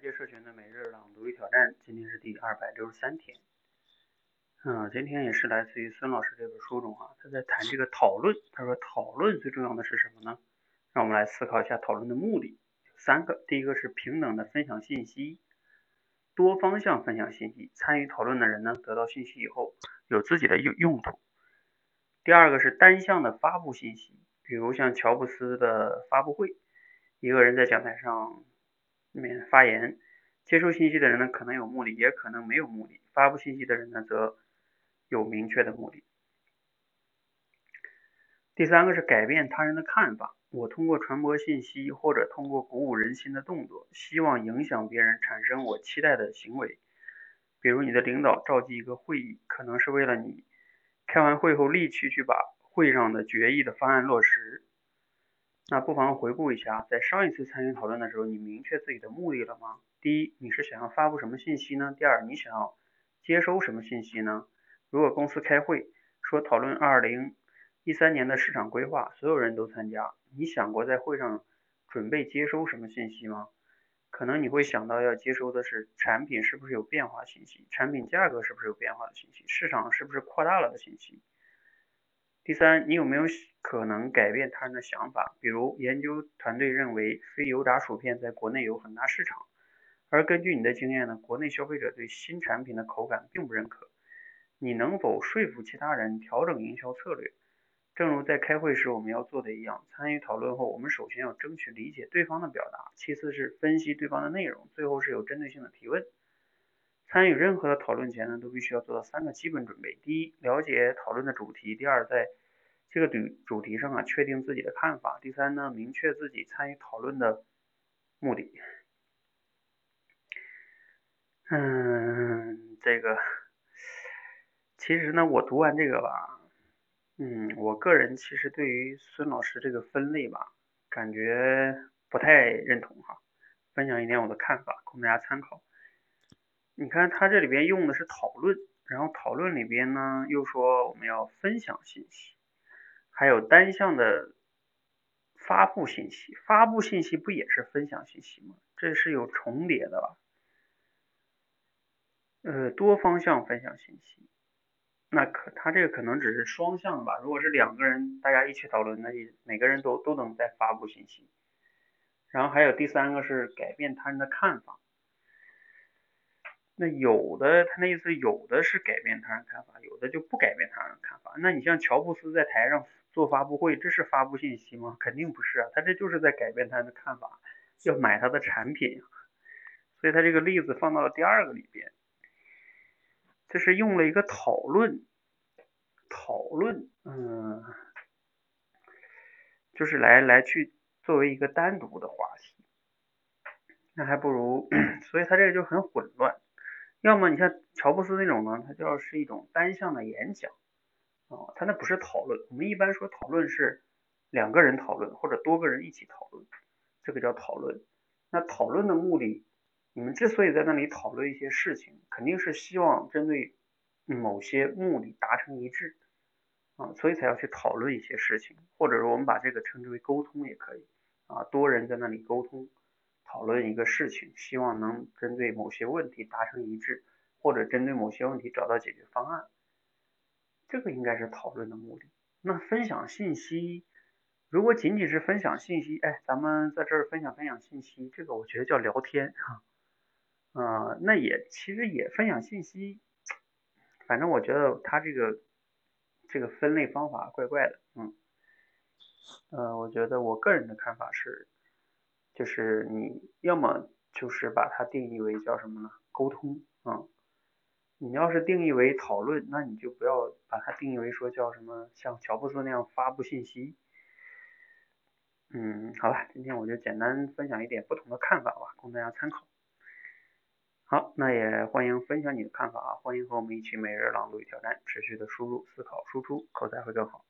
界社群的每日朗读与挑战，今天是第二百六十三天。嗯，今天也是来自于孙老师这本书中啊，他在谈这个讨论。他说，讨论最重要的是什么呢？让我们来思考一下讨论的目的。三个，第一个是平等的分享信息，多方向分享信息。参与讨论的人呢，得到信息以后有自己的用用途。第二个是单向的发布信息，比如像乔布斯的发布会，一个人在讲台上。面发言，接收信息的人呢，可能有目的，也可能没有目的；发布信息的人呢，则有明确的目的。第三个是改变他人的看法。我通过传播信息，或者通过鼓舞人心的动作，希望影响别人产生我期待的行为。比如，你的领导召集一个会议，可能是为了你开完会后立即去把会上的决议的方案落实。那不妨回顾一下，在上一次参与讨论的时候，你明确自己的目的了吗？第一，你是想要发布什么信息呢？第二，你想要接收什么信息呢？如果公司开会说讨论二零一三年的市场规划，所有人都参加，你想过在会上准备接收什么信息吗？可能你会想到要接收的是产品是不是有变化信息，产品价格是不是有变化的信息，市场是不是扩大了的信息。第三，你有没有可能改变他人的想法？比如，研究团队认为非油炸薯片在国内有很大市场，而根据你的经验呢，国内消费者对新产品的口感并不认可。你能否说服其他人调整营销策略？正如在开会时我们要做的一样，参与讨论后，我们首先要争取理解对方的表达，其次是分析对方的内容，最后是有针对性的提问。参与任何的讨论前呢，都必须要做到三个基本准备：第一，了解讨论的主题；第二，在这个主主题上啊，确定自己的看法。第三呢，明确自己参与讨论的目的。嗯，这个其实呢，我读完这个吧，嗯，我个人其实对于孙老师这个分类吧，感觉不太认同哈。分享一点我的看法，供大家参考。你看他这里边用的是讨论，然后讨论里边呢又说我们要分享信息。还有单向的发布信息，发布信息不也是分享信息吗？这是有重叠的吧？呃，多方向分享信息，那可他这个可能只是双向吧？如果是两个人大家一起讨论，那每个人都都能在发布信息。然后还有第三个是改变他人的看法。那有的他那意思有的是改变他人看法，有的就不改变他人看法。那你像乔布斯在台上。做发布会，这是发布信息吗？肯定不是啊，他这就是在改变他的看法，要买他的产品。所以他这个例子放到了第二个里边，这是用了一个讨论，讨论，嗯，就是来来去作为一个单独的话题，那还不如，所以他这个就很混乱。要么你像乔布斯那种呢，他就要是一种单向的演讲。啊，他那不是讨论，我们一般说讨论是两个人讨论或者多个人一起讨论，这个叫讨论。那讨论的目的，你们之所以在那里讨论一些事情，肯定是希望针对某些目的达成一致啊，所以才要去讨论一些事情，或者说我们把这个称之为沟通也可以啊，多人在那里沟通讨论一个事情，希望能针对某些问题达成一致，或者针对某些问题找到解决方案。这个应该是讨论的目的。那分享信息，如果仅仅是分享信息，哎，咱们在这儿分享分享信息，这个我觉得叫聊天哈。呃，那也其实也分享信息，反正我觉得他这个这个分类方法怪怪的，嗯，呃，我觉得我个人的看法是，就是你要么就是把它定义为叫什么呢？沟通啊。你要是定义为讨论，那你就不要把它定义为说叫什么像乔布斯那样发布信息。嗯，好了，今天我就简单分享一点不同的看法吧，供大家参考。好，那也欢迎分享你的看法啊，欢迎和我们一起每日朗读与挑战，持续的输入、思考、输出，口才会更好。